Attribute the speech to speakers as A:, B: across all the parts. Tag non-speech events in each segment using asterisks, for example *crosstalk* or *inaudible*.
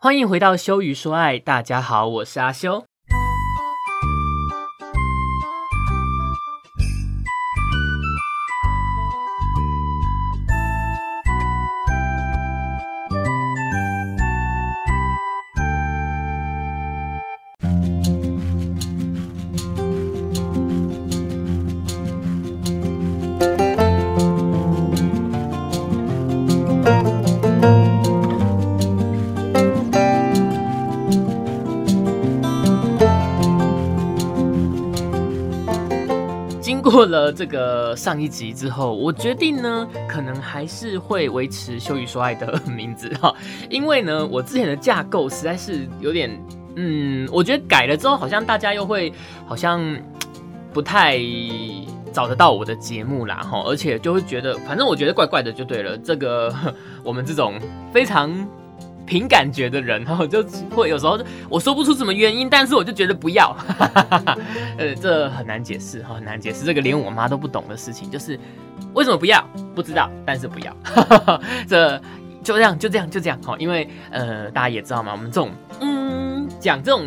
A: 欢迎回到修鱼说爱，大家好，我是阿修。这个上一集之后，我决定呢，可能还是会维持羞于说爱的名字哈，因为呢，我之前的架构实在是有点，嗯，我觉得改了之后，好像大家又会好像不太找得到我的节目啦哈，而且就会觉得，反正我觉得怪怪的就对了，这个 *laughs* 我们这种非常。凭感觉的人，然后就会有时候我说不出什么原因，但是我就觉得不要，*laughs* 呃，这很难解释哈，很难解释这个连我妈都不懂的事情，就是为什么不要，不知道，但是不要，*laughs* 这就这样，就这样，就这样哈，因为呃，大家也知道嘛，我们这种嗯讲这种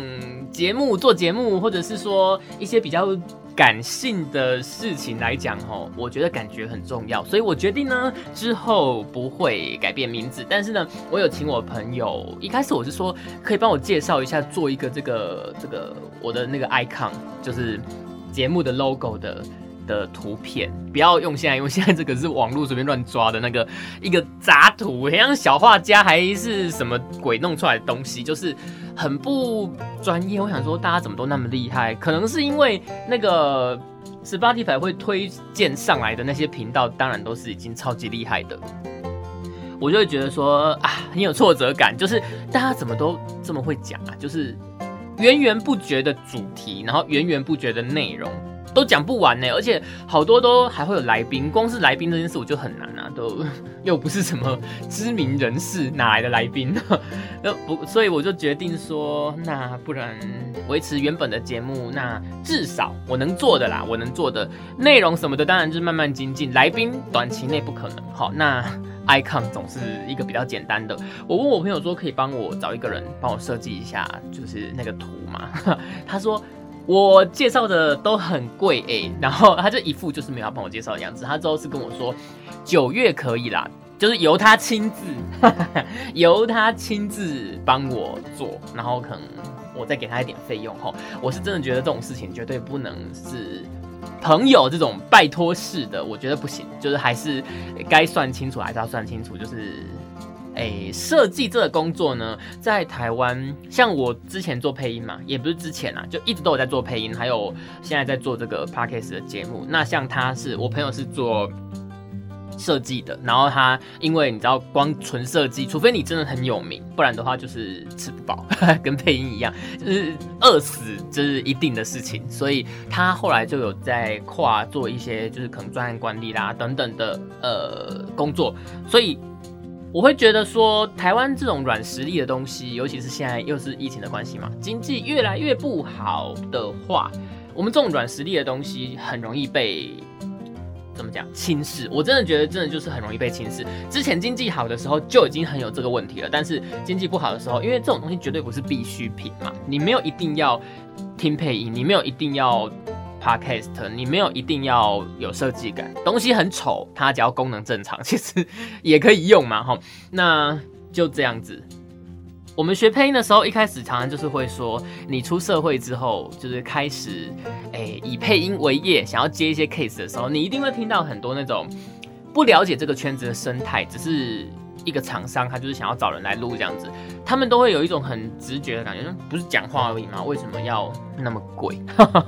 A: 节目做节目，或者是说一些比较。感性的事情来讲，吼，我觉得感觉很重要，所以我决定呢，之后不会改变名字。但是呢，我有请我朋友，一开始我是说，可以帮我介绍一下，做一个这个这个我的那个 icon，就是节目的 logo 的。的图片不要用现在，因为现在这个是网络随便乱抓的那个一个杂图，像小画家还是什么鬼弄出来的东西，就是很不专业。我想说，大家怎么都那么厉害？可能是因为那个 Spotify 会推荐上来的那些频道，当然都是已经超级厉害的。我就会觉得说啊，很有挫折感，就是大家怎么都这么会讲啊，就是源源不绝的主题，然后源源不绝的内容。都讲不完呢，而且好多都还会有来宾，光是来宾这件事我就很难啊，都 *laughs* 又不是什么知名人士，哪来的来宾？*laughs* 那不，所以我就决定说，那不然维持原本的节目，那至少我能做的啦，我能做的内容什么的，当然就是慢慢精进。来宾短期内不可能，好，那 icon 总是一个比较简单的。我问我朋友说，可以帮我找一个人帮我设计一下，就是那个图嘛？*laughs* 他说。我介绍的都很贵哎，然后他就一副就是没有帮我介绍的样子。他之后是跟我说九月可以啦，就是由他亲自，*laughs* 由他亲自帮我做，然后可能我再给他一点费用哈。我是真的觉得这种事情绝对不能是朋友这种拜托式的，我觉得不行，就是还是该算清楚还是要算清楚，就是。哎，设计这个工作呢，在台湾，像我之前做配音嘛，也不是之前啊，就一直都有在做配音，还有现在在做这个 podcast 的节目。那像他是我朋友是做设计的，然后他因为你知道，光纯设计，除非你真的很有名，不然的话就是吃不饱，*laughs* 跟配音一样，就是饿死，这是一定的事情。所以他后来就有在跨做一些，就是可能专案管理啦等等的呃工作，所以。我会觉得说，台湾这种软实力的东西，尤其是现在又是疫情的关系嘛，经济越来越不好的话，我们这种软实力的东西很容易被怎么讲轻视。我真的觉得，真的就是很容易被轻视。之前经济好的时候就已经很有这个问题了，但是经济不好的时候，因为这种东西绝对不是必需品嘛，你没有一定要听配音，你没有一定要。Podcast，你没有一定要有设计感，东西很丑，它只要功能正常，*laughs* 其实也可以用嘛，哈。那就这样子。我们学配音的时候，一开始常常就是会说，你出社会之后，就是开始，哎，以配音为业，想要接一些 case 的时候，你一定会听到很多那种不了解这个圈子的生态，只是。一个厂商，他就是想要找人来录这样子，他们都会有一种很直觉的感觉，不是讲话而已吗？为什么要那么贵？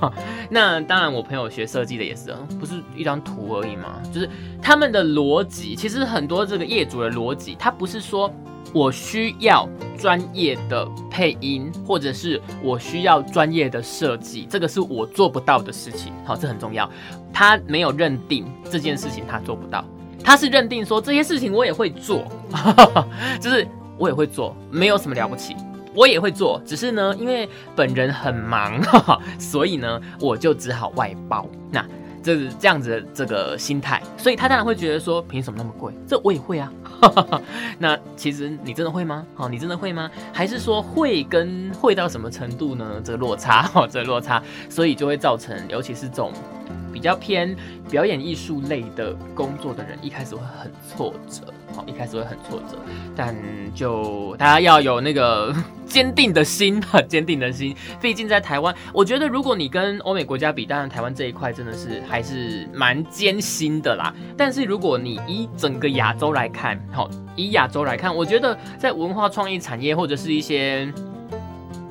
A: *laughs* 那当然，我朋友学设计的也是，不是一张图而已吗？就是他们的逻辑，其实很多这个业主的逻辑，他不是说我需要专业的配音，或者是我需要专业的设计，这个是我做不到的事情。好，这很重要，他没有认定这件事情他做不到。他是认定说这些事情我也会做，*laughs* 就是我也会做，没有什么了不起，我也会做。只是呢，因为本人很忙，*laughs* 所以呢，我就只好外包。那这是这样子的这个心态，所以他当然会觉得说，凭什么那么贵？这我也会啊。*laughs* 那其实你真的会吗？好，你真的会吗？还是说会跟会到什么程度呢？这个落差，哦，*laughs* 这个落差，所以就会造成，尤其是这种。比较偏表演艺术类的工作的人，一开始会很挫折，好，一开始会很挫折，但就大家要有那个 *laughs* 坚定的心，坚定的心。毕竟在台湾，我觉得如果你跟欧美国家比，当然台湾这一块真的是还是蛮艰辛的啦。但是如果你以整个亚洲来看，好，以亚洲来看，我觉得在文化创意产业或者是一些。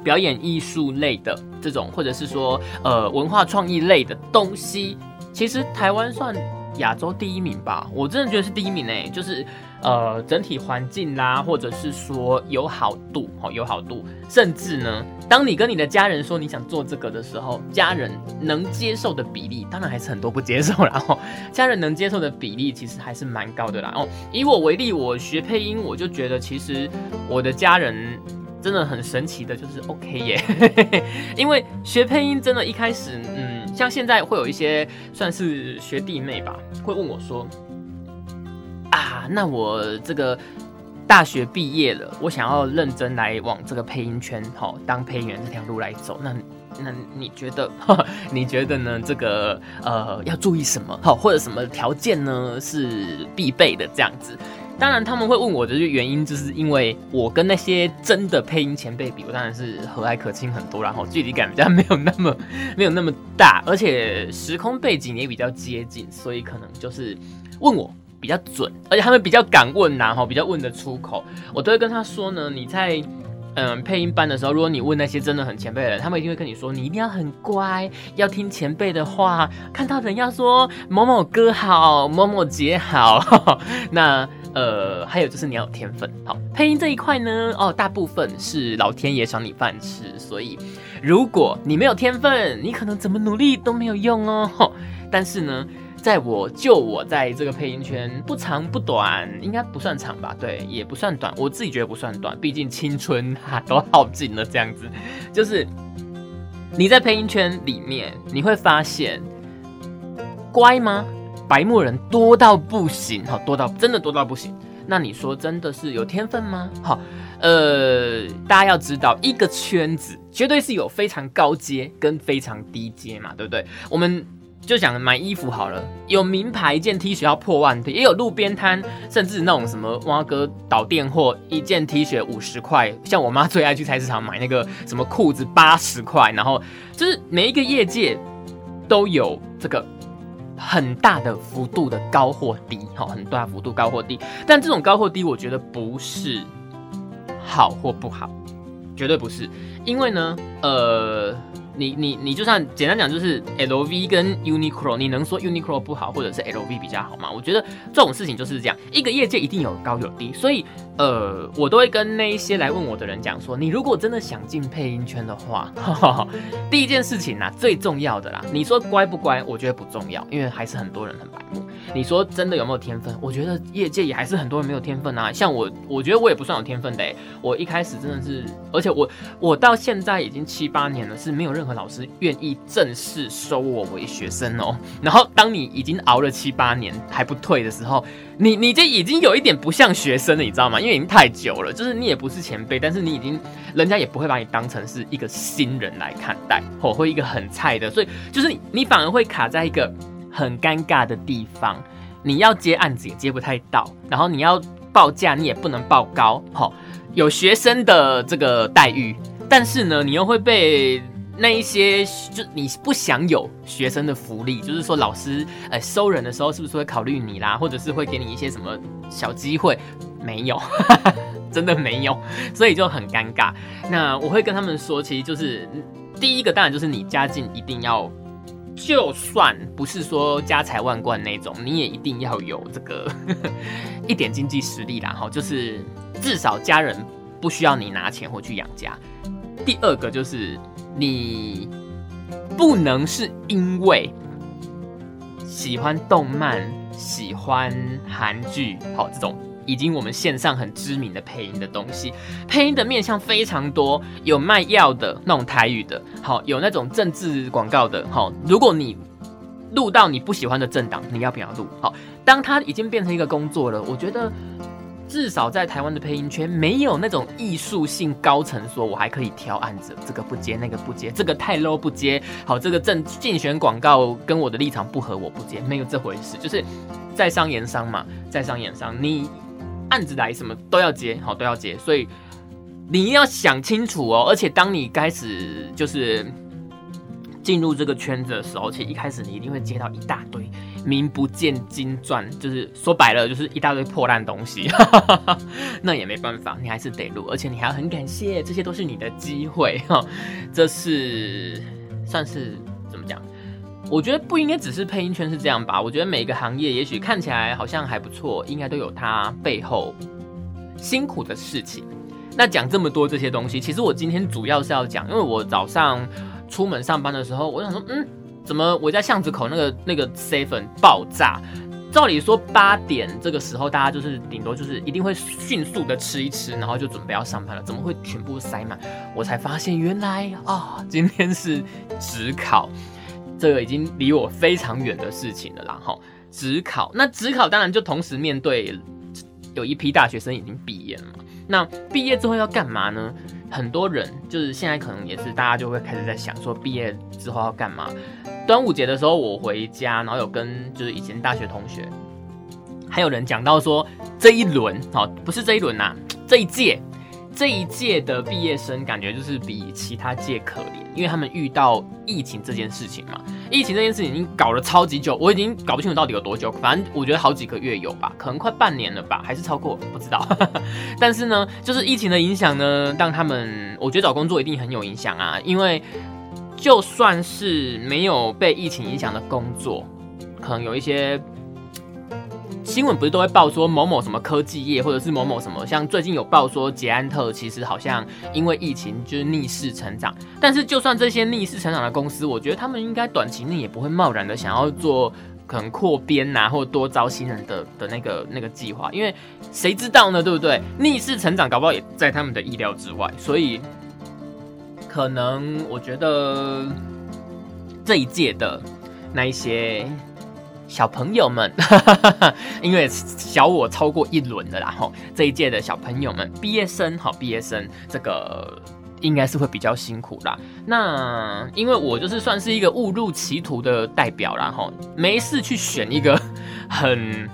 A: 表演艺术类的这种，或者是说呃文化创意类的东西，其实台湾算亚洲第一名吧。我真的觉得是第一名诶，就是呃整体环境啦，或者是说友好度，好友好度，甚至呢，当你跟你的家人说你想做这个的时候，家人能接受的比例，当然还是很多不接受然后 *laughs* 家人能接受的比例其实还是蛮高的啦。哦，以我为例，我学配音，我就觉得其实我的家人。真的很神奇的，就是 OK 耶，*laughs* 因为学配音真的，一开始，嗯，像现在会有一些算是学弟妹吧，会问我说，啊，那我这个大学毕业了，我想要认真来往这个配音圈，好，当配音员这条路来走，那那你觉得，*laughs* 你觉得呢？这个呃，要注意什么？好，或者什么条件呢？是必备的这样子。当然，他们会问我的原因，就是因为我跟那些真的配音前辈比，我当然是和蔼可亲很多，然后距离感比较没有那么 *laughs* 没有那么大，而且时空背景也比较接近，所以可能就是问我比较准，而且他们比较敢问呐，哈，比较问得出口，我都会跟他说呢，你在嗯配音班的时候，如果你问那些真的很前辈的人，他们一定会跟你说，你一定要很乖，要听前辈的话，看到人要说某某哥好，某某姐好，*laughs* 那。呃，还有就是你要有天分，好，配音这一块呢，哦，大部分是老天爷赏你饭吃，所以如果你没有天分，你可能怎么努力都没有用哦。*laughs* 但是呢，在我就我在这个配音圈不长不短，应该不算长吧？对，也不算短，我自己觉得不算短，毕竟青春哈都耗尽了，这样子，就是你在配音圈里面，你会发现乖吗？白目人多到不行，哈，多到真的多到不行。那你说真的是有天分吗？哈，呃，大家要知道，一个圈子绝对是有非常高阶跟非常低阶嘛，对不对？我们就想买衣服好了，有名牌一件 T 恤要破万的，也有路边摊，甚至那种什么挖哥倒店货，一件 T 恤五十块。像我妈最爱去菜市场买那个什么裤子八十块，然后就是每一个业界都有这个。很大的幅度的高或低，哈，很大幅度高或低，但这种高或低，我觉得不是好或不好，绝对不是，因为呢，呃。你你你就算简单讲，就是 L V 跟 Uniqlo，你能说 Uniqlo 不好，或者是 L V 比较好吗？我觉得这种事情就是这样，一个业界一定有高有低，所以呃，我都会跟那一些来问我的人讲说，你如果真的想进配音圈的话，*laughs* 第一件事情呐，最重要的啦，你说乖不乖？我觉得不重要，因为还是很多人很白目。你说真的有没有天分？我觉得业界也还是很多人没有天分啊。像我，我觉得我也不算有天分的。我一开始真的是，而且我我到现在已经七八年了，是没有任何老师愿意正式收我为学生哦。然后当你已经熬了七八年还不退的时候，你你这已经有一点不像学生了，你知道吗？因为已经太久了，就是你也不是前辈，但是你已经人家也不会把你当成是一个新人来看待，或会一个很菜的，所以就是你反而会卡在一个。很尴尬的地方，你要接案子也接不太到，然后你要报价你也不能报高，好有学生的这个待遇，但是呢，你又会被那一些就你不想有学生的福利，就是说老师呃收人的时候是不是会考虑你啦，或者是会给你一些什么小机会？没有，真的没有，所以就很尴尬。那我会跟他们说，其实就是第一个当然就是你家境一定要。就算不是说家财万贯那种，你也一定要有这个 *laughs* 一点经济实力啦。哈，就是至少家人不需要你拿钱或去养家。第二个就是你不能是因为喜欢动漫、喜欢韩剧，好这种。已经我们线上很知名的配音的东西，配音的面向非常多，有卖药的那种台语的，好有那种政治广告的，好。如果你录到你不喜欢的政党，你要不要录？好，当它已经变成一个工作了，我觉得至少在台湾的配音圈，没有那种艺术性高层，说我还可以挑案子，这个不接，那个不接，这个太 low 不接。好，这个政竞选广告跟我的立场不合，我不接，没有这回事。就是在商言商嘛，在商言商，你案子来什么都要接，好都要接，所以你一定要想清楚哦。而且当你开始就是。进入这个圈子的时候，其实一开始你一定会接到一大堆名不见经传，就是说白了就是一大堆破烂东西，*laughs* 那也没办法，你还是得录，而且你还要很感谢，这些都是你的机会哈。*laughs* 这是算是怎么讲？我觉得不应该只是配音圈是这样吧？我觉得每个行业也许看起来好像还不错，应该都有它背后辛苦的事情。那讲这么多这些东西，其实我今天主要是要讲，因为我早上。出门上班的时候，我想说，嗯，怎么我在巷子口那个那个 seven 爆炸？照理说八点这个时候，大家就是顶多就是一定会迅速的吃一吃，然后就准备要上班了，怎么会全部塞满？我才发现原来啊，今天是职考，*laughs* 这个已经离我非常远的事情了啦。哈，职考，那职考当然就同时面对有一批大学生已经毕业了嘛。那毕业之后要干嘛呢？很多人就是现在可能也是大家就会开始在想说毕业之后要干嘛。端午节的时候我回家，然后有跟就是以前大学同学，还有人讲到说这一轮哦，不是这一轮呐，这一届。这一届的毕业生感觉就是比其他届可怜，因为他们遇到疫情这件事情嘛。疫情这件事情已经搞了超级久，我已经搞不清楚到底有多久，反正我觉得好几个月有吧，可能快半年了吧，还是超过，不知道。*laughs* 但是呢，就是疫情的影响呢，让他们我觉得找工作一定很有影响啊，因为就算是没有被疫情影响的工作，可能有一些。新闻不是都会报说某某什么科技业，或者是某某什么，像最近有报说捷安特其实好像因为疫情就是逆势成长。但是就算这些逆势成长的公司，我觉得他们应该短期内也不会贸然的想要做可能扩编呐，或多招新人的的那个那个计划，因为谁知道呢？对不对？逆势成长搞不好也在他们的意料之外，所以可能我觉得这一届的那一些。小朋友们，*laughs* 因为小我超过一轮的啦，吼，这一届的小朋友们，毕业生，好，毕业生，这个应该是会比较辛苦啦。那因为我就是算是一个误入歧途的代表啦，吼，没事去选一个 *laughs* 很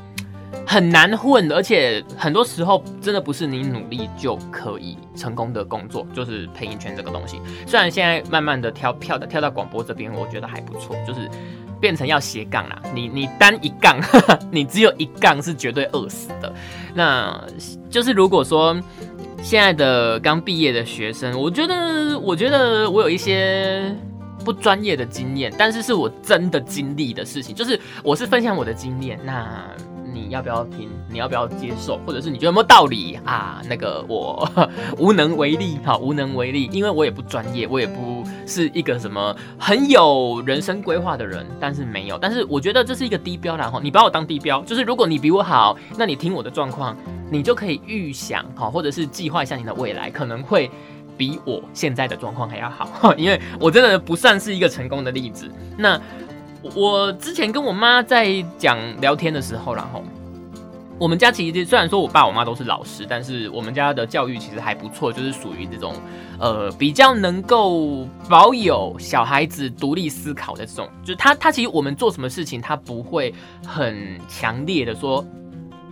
A: 很难混，而且很多时候真的不是你努力就可以成功的工作，就是配音圈这个东西。虽然现在慢慢的跳跳的跳到广播这边，我觉得还不错，就是。变成要斜杠啦，你你单一杠，*laughs* 你只有一杠是绝对饿死的。那就是如果说现在的刚毕业的学生，我觉得我觉得我有一些不专业的经验，但是是我真的经历的事情，就是我是分享我的经验。那你要不要听？你要不要接受？或者是你觉得有没有道理啊？那个我 *laughs* 无能为力，好无能为力，因为我也不专业，我也不是一个什么很有人生规划的人，但是没有。但是我觉得这是一个低标然后你把我当低标，就是如果你比我好，那你听我的状况，你就可以预想好，或者是计划一下你的未来，可能会比我现在的状况还要好，因为我真的不算是一个成功的例子。那。我之前跟我妈在讲聊天的时候，然后我们家其实虽然说我爸我妈都是老师，但是我们家的教育其实还不错，就是属于这种呃比较能够保有小孩子独立思考的这种，就是他他其实我们做什么事情，他不会很强烈的说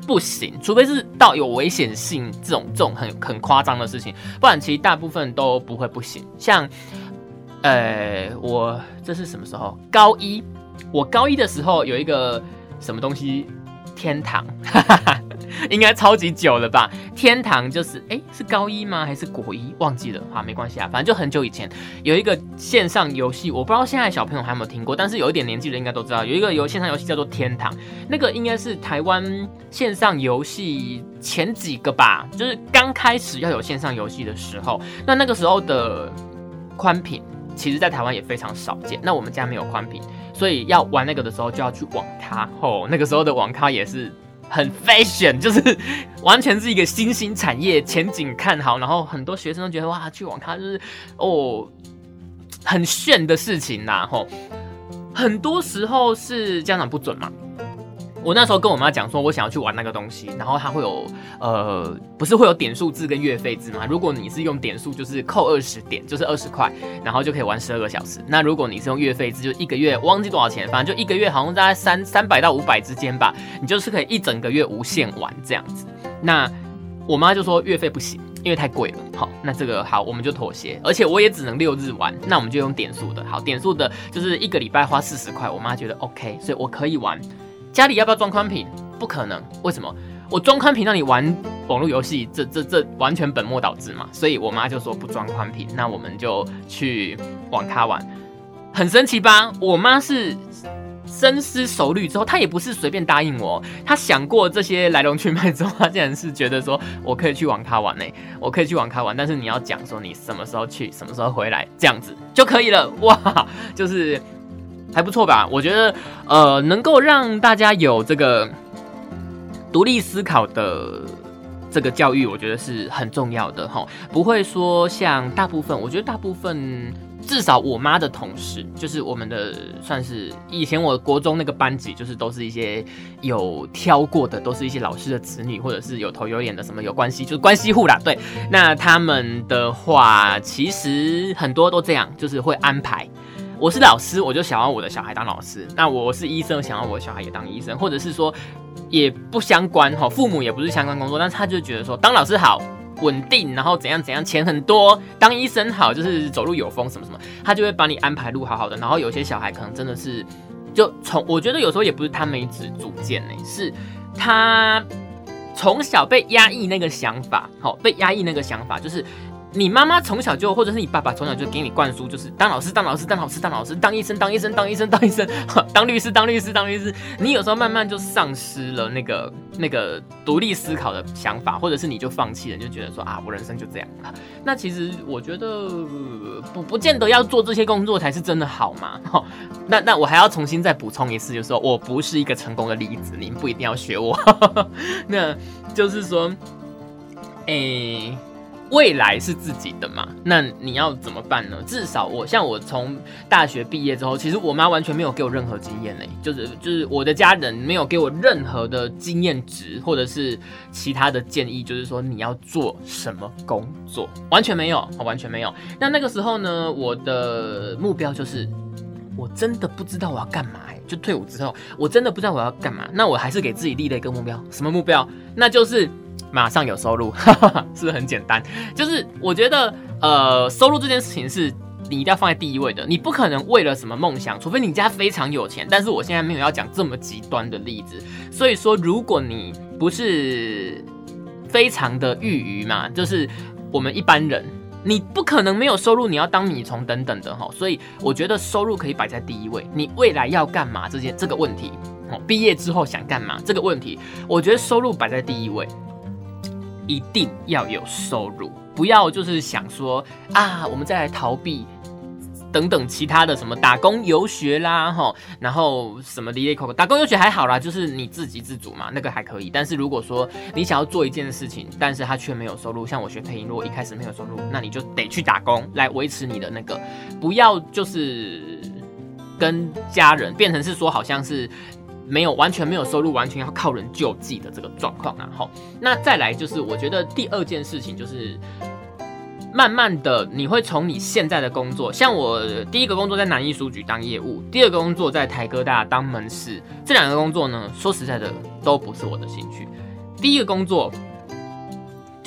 A: 不行，除非是到有危险性这种这种很很夸张的事情，不然其实大部分都不会不行。像呃我这是什么时候？高一。我高一的时候有一个什么东西，天堂，应该超级久了吧？天堂就是哎，是高一吗？还是国一？忘记了，好，没关系啊，反正就很久以前有一个线上游戏，我不知道现在小朋友还有没有听过，但是有一点年纪的应该都知道，有一个游线上游戏叫做天堂，那个应该是台湾线上游戏前几个吧，就是刚开始要有线上游戏的时候，那那个时候的宽屏，其实在台湾也非常少见，那我们家没有宽屏。所以要玩那个的时候，就要去网咖哦。那个时候的网咖也是很 fashion，就是完全是一个新兴产业，前景看好。然后很多学生都觉得哇，去网咖就是哦很炫的事情呐吼。很多时候是家长不准嘛。我那时候跟我妈讲说，我想要去玩那个东西，然后它会有呃，不是会有点数制跟月费制吗？如果你是用点数，就是扣二十点，就是二十块，然后就可以玩十二个小时。那如果你是用月费制，就一个月忘记多少钱，反正就一个月好像大概三三百到五百之间吧，你就是可以一整个月无限玩这样子。那我妈就说月费不行，因为太贵了。好，那这个好，我们就妥协，而且我也只能六日玩，那我们就用点数的。好，点数的就是一个礼拜花四十块，我妈觉得 OK，所以我可以玩。家里要不要装宽屏？不可能，为什么？我装宽屏让你玩网络游戏，这这这完全本末倒置嘛！所以我妈就说不装宽屏，那我们就去网咖玩，很神奇吧？我妈是深思熟虑之后，她也不是随便答应我，她想过这些来龙去脉之后，她竟然是觉得说我可以去网咖玩呢，我可以去网咖玩，但是你要讲说你什么时候去，什么时候回来，这样子就可以了。哇，就是。还不错吧？我觉得，呃，能够让大家有这个独立思考的这个教育，我觉得是很重要的哈。不会说像大部分，我觉得大部分，至少我妈的同事，就是我们的算是以前我国中那个班级，就是都是一些有挑过的，都是一些老师的子女，或者是有头有脸的什么有关系，就是关系户啦。对，那他们的话，其实很多都这样，就是会安排。我是老师，我就想要我的小孩当老师。那我是医生，想要我的小孩也当医生，或者是说也不相关哈，父母也不是相关工作，但他就觉得说当老师好稳定，然后怎样怎样，钱很多；当医生好，就是走路有风什么什么，他就会把你安排路好好的。然后有些小孩可能真的是，就从我觉得有时候也不是他没子主见呢，是他从小被压抑那个想法，好被压抑那个想法就是。你妈妈从小就，或者是你爸爸从小就给你灌输，就是当老师，当老师，当老师，当老师，当医生，当医生，当医生，当医生，当律师，当律师，当律师。你有时候慢慢就丧失了那个那个独立思考的想法，或者是你就放弃了，就觉得说啊，我人生就这样了。那其实我觉得不不见得要做这些工作才是真的好嘛。那那我还要重新再补充一次，就是说我不是一个成功的例子，您不一定要学我。那就是说，诶。未来是自己的嘛？那你要怎么办呢？至少我像我从大学毕业之后，其实我妈完全没有给我任何经验呢，就是就是我的家人没有给我任何的经验值或者是其他的建议，就是说你要做什么工作，完全没有，完全没有。那那个时候呢，我的目标就是我真的不知道我要干嘛，就退伍之后，我真的不知道我要干嘛。那我还是给自己立了一个目标，什么目标？那就是。马上有收入，*laughs* 是不是很简单？就是我觉得，呃，收入这件事情是你一定要放在第一位的。你不可能为了什么梦想，除非你家非常有钱。但是我现在没有要讲这么极端的例子。所以说，如果你不是非常的裕余嘛，就是我们一般人，你不可能没有收入，你要当米虫等等的哈。所以我觉得收入可以摆在第一位。你未来要干嘛这件这个问题，哦，毕业之后想干嘛这个问题，我觉得收入摆在第一位。一定要有收入，不要就是想说啊，我们再来逃避等等其他的什么打工游学啦，哈，然后什么离离口口打工游学还好啦，就是你自给自足嘛，那个还可以。但是如果说你想要做一件事情，但是他却没有收入，像我学配音，如果一开始没有收入，那你就得去打工来维持你的那个，不要就是跟家人变成是说好像是。没有完全没有收入，完全要靠人救济的这个状况然后，那再来就是我觉得第二件事情就是，慢慢的你会从你现在的工作，像我第一个工作在南艺书局当业务，第二个工作在台哥大当门市，这两个工作呢，说实在的都不是我的兴趣。第一个工作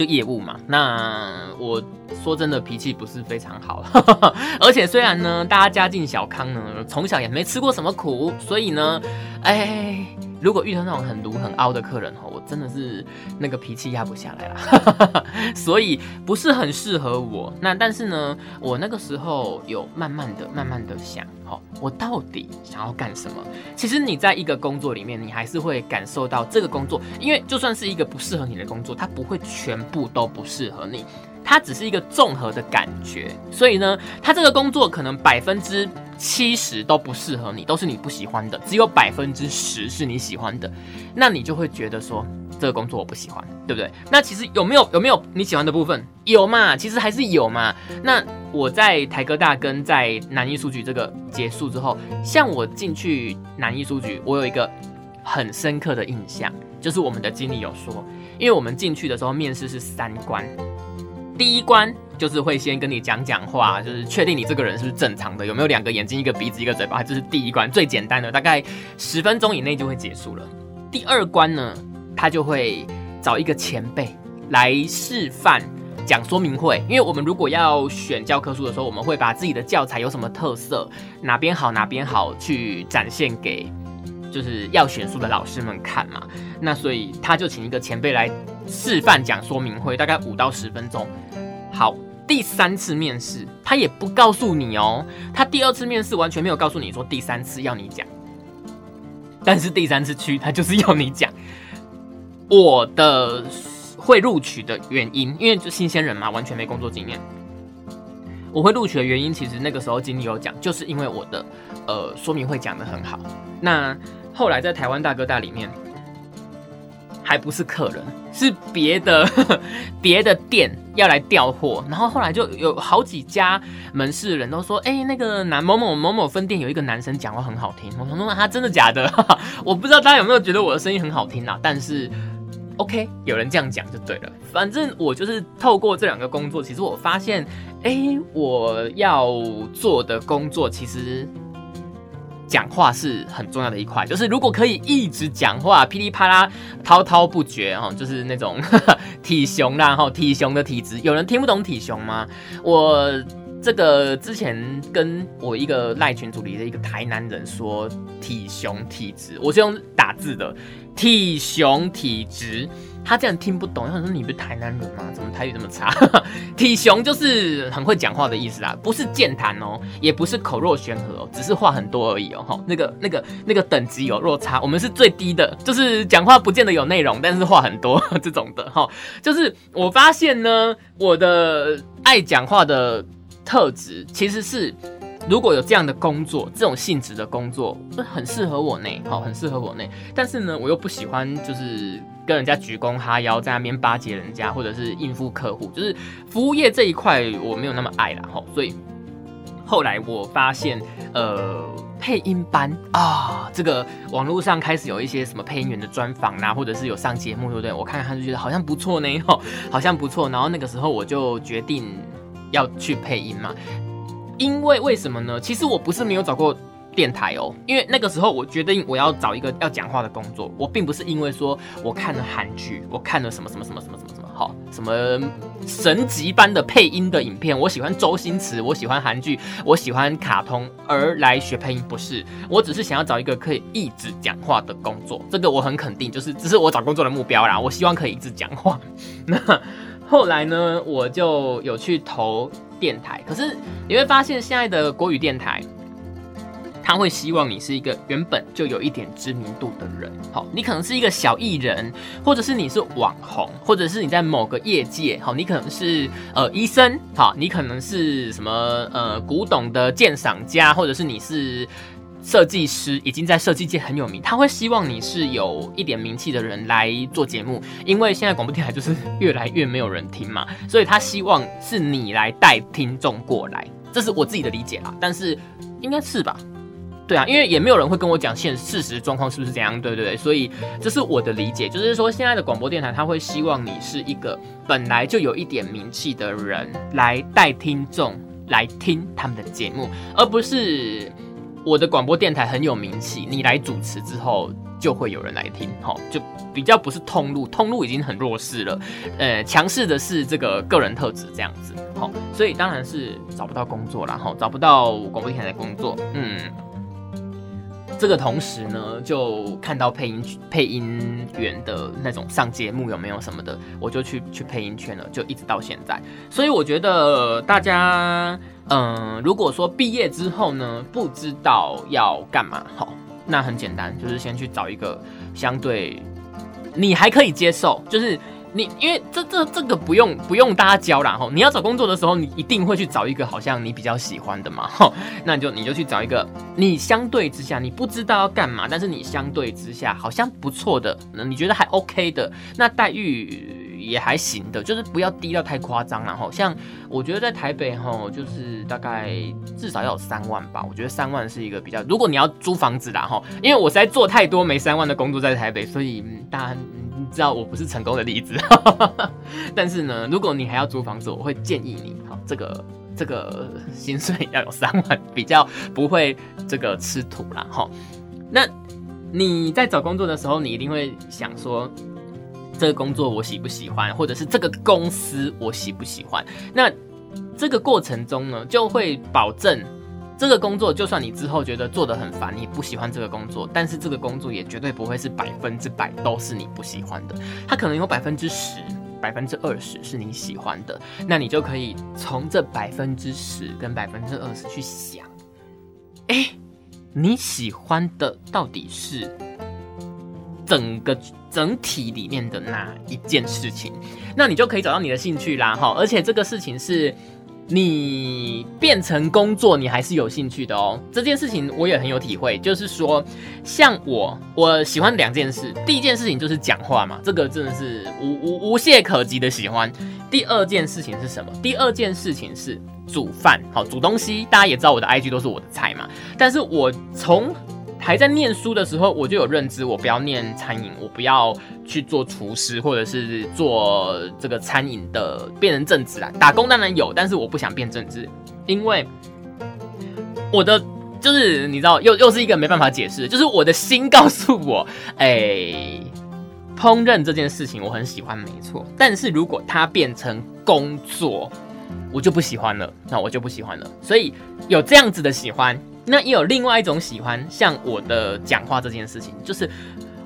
A: 就业务嘛，那我。说真的，脾气不是非常好，*laughs* 而且虽然呢，大家家境小康呢，从小也没吃过什么苦，所以呢，哎。如果遇到那种很毒很凹的客人哈，我真的是那个脾气压不下来了，*laughs* 所以不是很适合我。那但是呢，我那个时候有慢慢的、慢慢的想，哈，我到底想要干什么？其实你在一个工作里面，你还是会感受到这个工作，因为就算是一个不适合你的工作，它不会全部都不适合你，它只是一个综合的感觉。所以呢，它这个工作可能百分之。七十都不适合你，都是你不喜欢的，只有百分之十是你喜欢的，那你就会觉得说这个工作我不喜欢，对不对？那其实有没有有没有你喜欢的部分？有嘛？其实还是有嘛。那我在台科大跟在南艺书局这个结束之后，像我进去南艺书局，我有一个很深刻的印象，就是我们的经理有说，因为我们进去的时候面试是三关，第一关就是会先跟你讲讲话，就是确定你这个人是不是正常的，有没有两个眼睛、一个鼻子、一个嘴巴，这是第一关最简单的，大概十分钟以内就会结束了。第二关呢，他就会找一个前辈来示范。讲说明会，因为我们如果要选教科书的时候，我们会把自己的教材有什么特色，哪边好哪边好去展现给就是要选书的老师们看嘛。那所以他就请一个前辈来示范讲说明会，大概五到十分钟。好，第三次面试他也不告诉你哦，他第二次面试完全没有告诉你说第三次要你讲，但是第三次去他就是要你讲我的。会录取的原因，因为就新鲜人嘛，完全没工作经验。我会录取的原因，其实那个时候经理有讲，就是因为我的呃说明会讲的很好。那后来在台湾大哥大里面，还不是客人，是别的 *laughs* 别的店要来调货，然后后来就有好几家门市的人都说，哎，那个男某某某某分店有一个男生讲话很好听。我说那他真的假的？*laughs* 我不知道大家有没有觉得我的声音很好听啊？但是。OK，有人这样讲就对了。反正我就是透过这两个工作，其实我发现，哎，我要做的工作其实讲话是很重要的一块。就是如果可以一直讲话，噼里啪啦滔滔不绝哈，就是那种 *laughs* 体雄啦哈，体雄的体质。有人听不懂体雄吗？我这个之前跟我一个赖群组里的一个台南人说体雄体质，我是用打字的。体雄体质，他这样听不懂。他说：“你不是台南人吗？怎么台语这么差？” *laughs* 体雄就是很会讲话的意思啊，不是健谈哦，也不是口若悬河哦，只是话很多而已哦。哈，那个、那个、那个等级有落差，我们是最低的，就是讲话不见得有内容，但是话很多 *laughs* 这种的。哈，就是我发现呢，我的爱讲话的特质其实是。如果有这样的工作，这种性质的工作，很适合我呢，好，很适合我呢。但是呢，我又不喜欢，就是跟人家鞠躬哈腰，在那边巴结人家，或者是应付客户，就是服务业这一块我没有那么爱啦，哈。所以后来我发现，呃，配音班啊，这个网络上开始有一些什么配音员的专访啦，或者是有上节目，对不对？我看看就觉得好像不错呢，哈，好像不错。然后那个时候我就决定要去配音嘛。因为为什么呢？其实我不是没有找过电台哦，因为那个时候我决定我要找一个要讲话的工作，我并不是因为说我看了韩剧，我看了什么什么什么什么什么什么好什么神级般的配音的影片，我喜欢周星驰，我喜欢韩剧，我喜欢卡通而来学配音，不是，我只是想要找一个可以一直讲话的工作，这个我很肯定，就是这是我找工作的目标啦，我希望可以一直讲话。*laughs* 那后来呢，我就有去投。电台，可是你会发现现在的国语电台，他会希望你是一个原本就有一点知名度的人。好，你可能是一个小艺人，或者是你是网红，或者是你在某个业界，好，你可能是呃医生，好，你可能是什么呃古董的鉴赏家，或者是你是。设计师已经在设计界很有名，他会希望你是有一点名气的人来做节目，因为现在广播电台就是越来越没有人听嘛，所以他希望是你来带听众过来，这是我自己的理解啦，但是应该是吧？对啊，因为也没有人会跟我讲现事实状况是不是这样，对对对，所以这是我的理解，就是说现在的广播电台他会希望你是一个本来就有一点名气的人来带听众来听他们的节目，而不是。我的广播电台很有名气，你来主持之后就会有人来听，哈，就比较不是通路，通路已经很弱势了，呃，强势的是这个个人特质这样子，好，所以当然是找不到工作啦，哈，找不到广播电台的工作，嗯。这个同时呢，就看到配音配音员的那种上节目有没有什么的，我就去去配音圈了，就一直到现在。所以我觉得大家，嗯，如果说毕业之后呢，不知道要干嘛，好，那很简单，就是先去找一个相对你还可以接受，就是。你因为这这这个不用不用大家教啦吼，你要找工作的时候，你一定会去找一个好像你比较喜欢的嘛吼，那你就你就去找一个你相对之下你不知道要干嘛，但是你相对之下好像不错的，你觉得还 OK 的，那待遇也还行的，就是不要低到太夸张了哈。像我觉得在台北哈，就是大概至少要有三万吧。我觉得三万是一个比较，如果你要租房子啦哈，因为我实在做太多没三万的工作在台北，所以大家知道我不是成功的例子。*laughs* 但是呢，如果你还要租房子，我会建议你哈，这个这个薪水要有三万，比较不会这个吃土啦哈。那你在找工作的时候，你一定会想说，这个工作我喜不喜欢，或者是这个公司我喜不喜欢？那这个过程中呢，就会保证这个工作，就算你之后觉得做的很烦，你不喜欢这个工作，但是这个工作也绝对不会是百分之百都是你不喜欢的，它可能有百分之十、百分之二十是你喜欢的，那你就可以从这百分之十跟百分之二十去想，哎。你喜欢的到底是整个整体里面的那一件事情？那你就可以找到你的兴趣啦，哈！而且这个事情是你变成工作，你还是有兴趣的哦。这件事情我也很有体会，就是说，像我，我喜欢两件事。第一件事情就是讲话嘛，这个真的是无无无懈可击的喜欢。第二件事情是什么？第二件事情是。煮饭好，煮东西，大家也知道我的 IG 都是我的菜嘛。但是我从还在念书的时候，我就有认知，我不要念餐饮，我不要去做厨师，或者是做这个餐饮的变成正职啊。打工当然有，但是我不想变正职，因为我的就是你知道，又又是一个没办法解释，就是我的心告诉我，哎，烹饪这件事情我很喜欢，没错。但是如果它变成工作，我就不喜欢了，那我就不喜欢了。所以有这样子的喜欢，那也有另外一种喜欢，像我的讲话这件事情，就是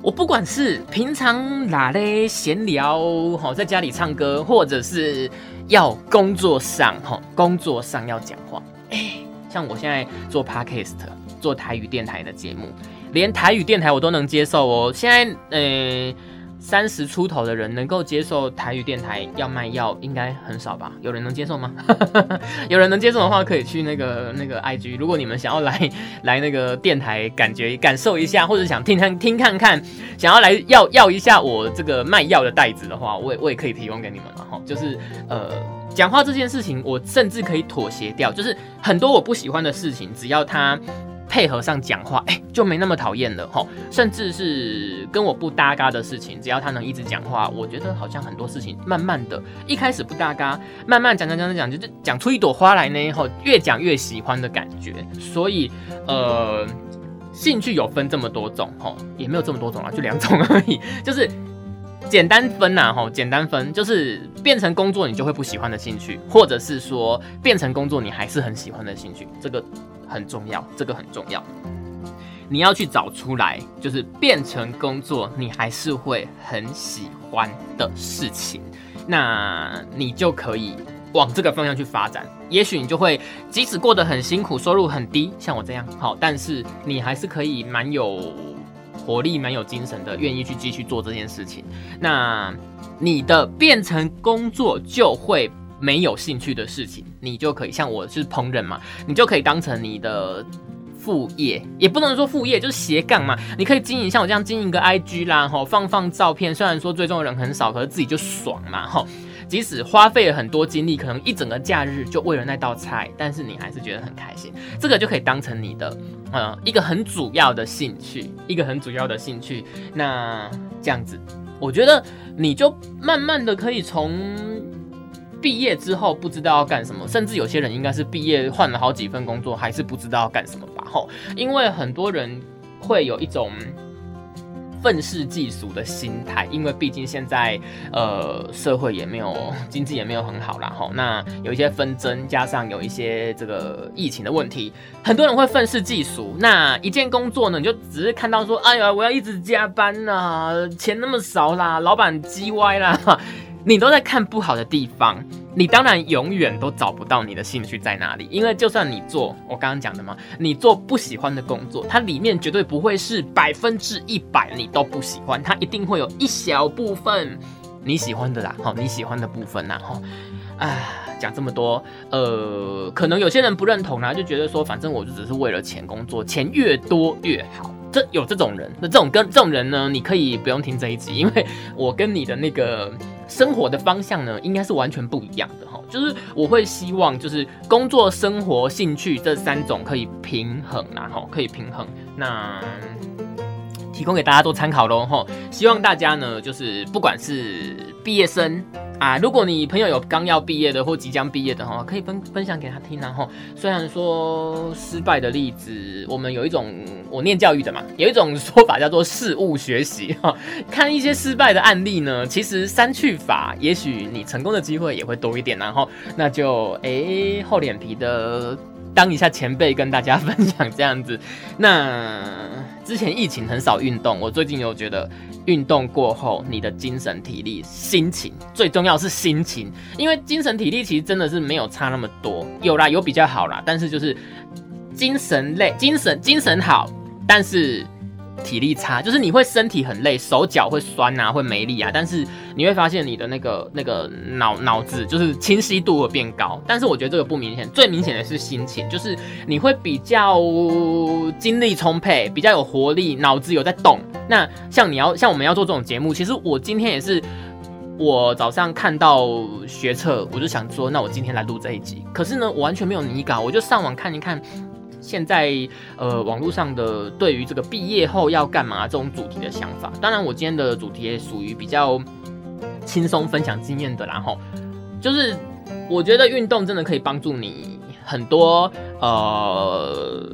A: 我不管是平常哪嘞闲聊，哈，在家里唱歌，或者是要工作上，哈，工作上要讲话，哎，像我现在做 podcast，做台语电台的节目，连台语电台我都能接受哦。现在，呃。三十出头的人能够接受台语电台要卖药，应该很少吧？有人能接受吗？*laughs* 有人能接受的话，可以去那个那个 IG。如果你们想要来 *laughs* 来那个电台，感觉感受一下，或者想听看听看看，想要来要要一下我这个卖药的袋子的话，我也我也可以提供给你们了哈。就是呃，讲话这件事情，我甚至可以妥协掉，就是很多我不喜欢的事情，只要他。配合上讲话，哎，就没那么讨厌了哈。甚至是跟我不搭嘎的事情，只要他能一直讲话，我觉得好像很多事情慢慢的，一开始不搭嘎，慢慢讲讲讲讲讲，就讲出一朵花来呢。后越讲越喜欢的感觉。所以，呃，兴趣有分这么多种哈，也没有这么多种啊，就两种而已。*laughs* 就是简单分呐，哈，简单分就是变成工作你就会不喜欢的兴趣，或者是说变成工作你还是很喜欢的兴趣，这个。很重要，这个很重要。你要去找出来，就是变成工作，你还是会很喜欢的事情，那你就可以往这个方向去发展。也许你就会，即使过得很辛苦，收入很低，像我这样，好，但是你还是可以蛮有活力、蛮有精神的，愿意去继续做这件事情。那你的变成工作就会。没有兴趣的事情，你就可以像我是烹饪嘛，你就可以当成你的副业，也不能说副业，就是斜杠嘛。你可以经营像我这样经营个 IG 啦，吼，放放照片，虽然说追踪的人很少，可是自己就爽嘛，吼。即使花费了很多精力，可能一整个假日就为了那道菜，但是你还是觉得很开心。这个就可以当成你的呃一个很主要的兴趣，一个很主要的兴趣。那这样子，我觉得你就慢慢的可以从。毕业之后不知道要干什么，甚至有些人应该是毕业换了好几份工作，还是不知道要干什么吧？吼，因为很多人会有一种愤世嫉俗的心态，因为毕竟现在呃社会也没有经济也没有很好啦，吼，那有一些纷争，加上有一些这个疫情的问题，很多人会愤世嫉俗。那一件工作呢，你就只是看到说，哎呀，我要一直加班呐，钱那么少啦，*laughs* 老板叽歪啦。你都在看不好的地方，你当然永远都找不到你的兴趣在哪里。因为就算你做我刚刚讲的嘛，你做不喜欢的工作，它里面绝对不会是百分之一百你都不喜欢，它一定会有一小部分你喜欢的啦。好，你喜欢的部分呐，哈，啊，讲这么多，呃，可能有些人不认同啦，就觉得说，反正我就只是为了钱工作，钱越多越好。这有这种人，那这种跟这种人呢，你可以不用听这一集，因为我跟你的那个。生活的方向呢，应该是完全不一样的哈。就是我会希望，就是工作、生活、兴趣这三种可以平衡啊，哈可以平衡。那提供给大家做参考喽哈。希望大家呢，就是不管是毕业生。啊，如果你朋友有刚要毕业的或即将毕业的哈，可以分分享给他听啊哈。虽然说失败的例子，我们有一种我念教育的嘛，有一种说法叫做事物学习哈。*laughs* 看一些失败的案例呢，其实删去法，也许你成功的机会也会多一点然后那就哎厚脸皮的当一下前辈跟大家分享这样子。那之前疫情很少运动，我最近有觉得。运动过后，你的精神、体力、心情，最重要是心情，因为精神、体力其实真的是没有差那么多，有啦，有比较好啦，但是就是精神累，精神精神好，但是。体力差，就是你会身体很累，手脚会酸啊，会没力啊。但是你会发现你的那个那个脑脑子就是清晰度会变高。但是我觉得这个不明显，最明显的是心情，就是你会比较精力充沛，比较有活力，脑子有在动。那像你要像我们要做这种节目，其实我今天也是，我早上看到学测，我就想说，那我今天来录这一集。可是呢，我完全没有拟稿，我就上网看一看。现在呃，网络上的对于这个毕业后要干嘛这种主题的想法，当然我今天的主题也属于比较轻松分享经验的，然后就是我觉得运动真的可以帮助你很多呃，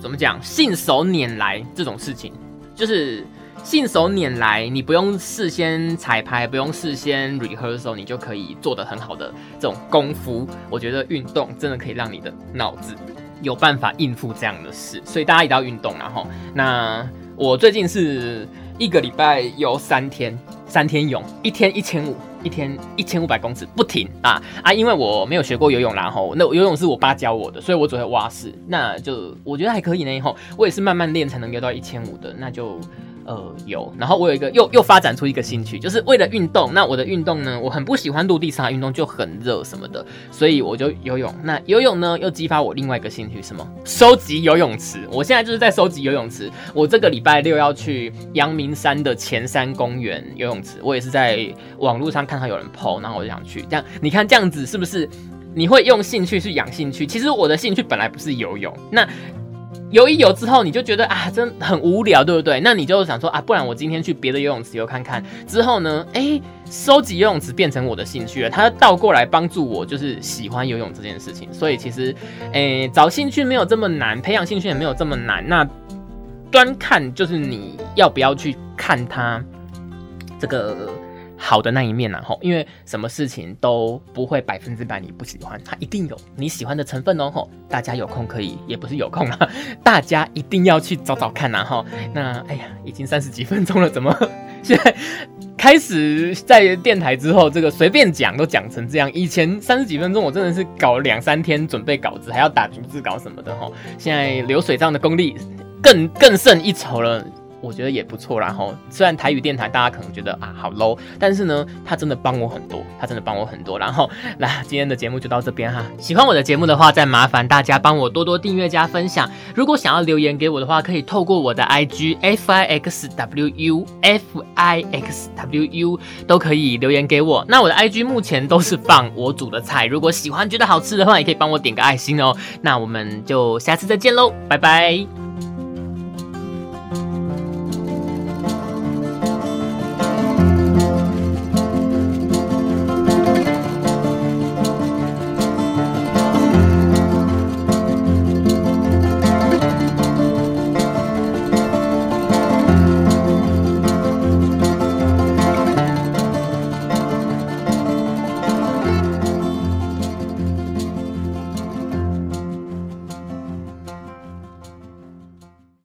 A: 怎么讲，信手拈来这种事情，就是信手拈来，你不用事先彩排，不用事先 rehearsal，你就可以做的很好的这种功夫，我觉得运动真的可以让你的脑子。有办法应付这样的事，所以大家一定要运动然后，那我最近是一个礼拜游三天，三天泳，一天一千五，一天一千五百公尺不停啊啊！因为我没有学过游泳，然后那游泳是我爸教我的，所以我只会蛙式，那就我觉得还可以呢。以后我也是慢慢练才能游到一千五的，那就。呃，有，然后我有一个又又发展出一个兴趣，就是为了运动。那我的运动呢，我很不喜欢陆地上运动，就很热什么的，所以我就游泳。那游泳呢，又激发我另外一个兴趣，什么？收集游泳池。我现在就是在收集游泳池。我这个礼拜六要去阳明山的前山公园游泳池，我也是在网络上看到有人 PO，然后我就想去。这样，你看这样子是不是？你会用兴趣去养兴趣？其实我的兴趣本来不是游泳，那。游一游之后，你就觉得啊，真很无聊，对不对？那你就想说啊，不然我今天去别的游泳池游看看。之后呢，哎，收集游泳池变成我的兴趣了，它倒过来帮助我，就是喜欢游泳这件事情。所以其实，哎，找兴趣没有这么难，培养兴趣也没有这么难。那端看就是你要不要去看它这个。好的那一面然后，因为什么事情都不会百分之百你不喜欢，它一定有你喜欢的成分哦吼。大家有空可以，也不是有空啊，*laughs* 大家一定要去找找看然后。那哎呀，已经三十几分钟了，怎么 *laughs* 现在开始在电台之后，这个随便讲都讲成这样？以前三十几分钟我真的是搞两三天准备稿子，还要打逐字稿什么的吼。现在流水账的功力更更胜一筹了。我觉得也不错，然后虽然台语电台大家可能觉得啊好 low，但是呢，他真的帮我很多，他真的帮我很多。然后来今天的节目就到这边哈，喜欢我的节目的话，再麻烦大家帮我多多订阅加分享。如果想要留言给我的话，可以透过我的 IG F I X W U F I X W U 都可以留言给我。那我的 IG 目前都是放我煮的菜，如果喜欢觉得好吃的话，也可以帮我点个爱心哦。那我们就下次再见喽，拜拜。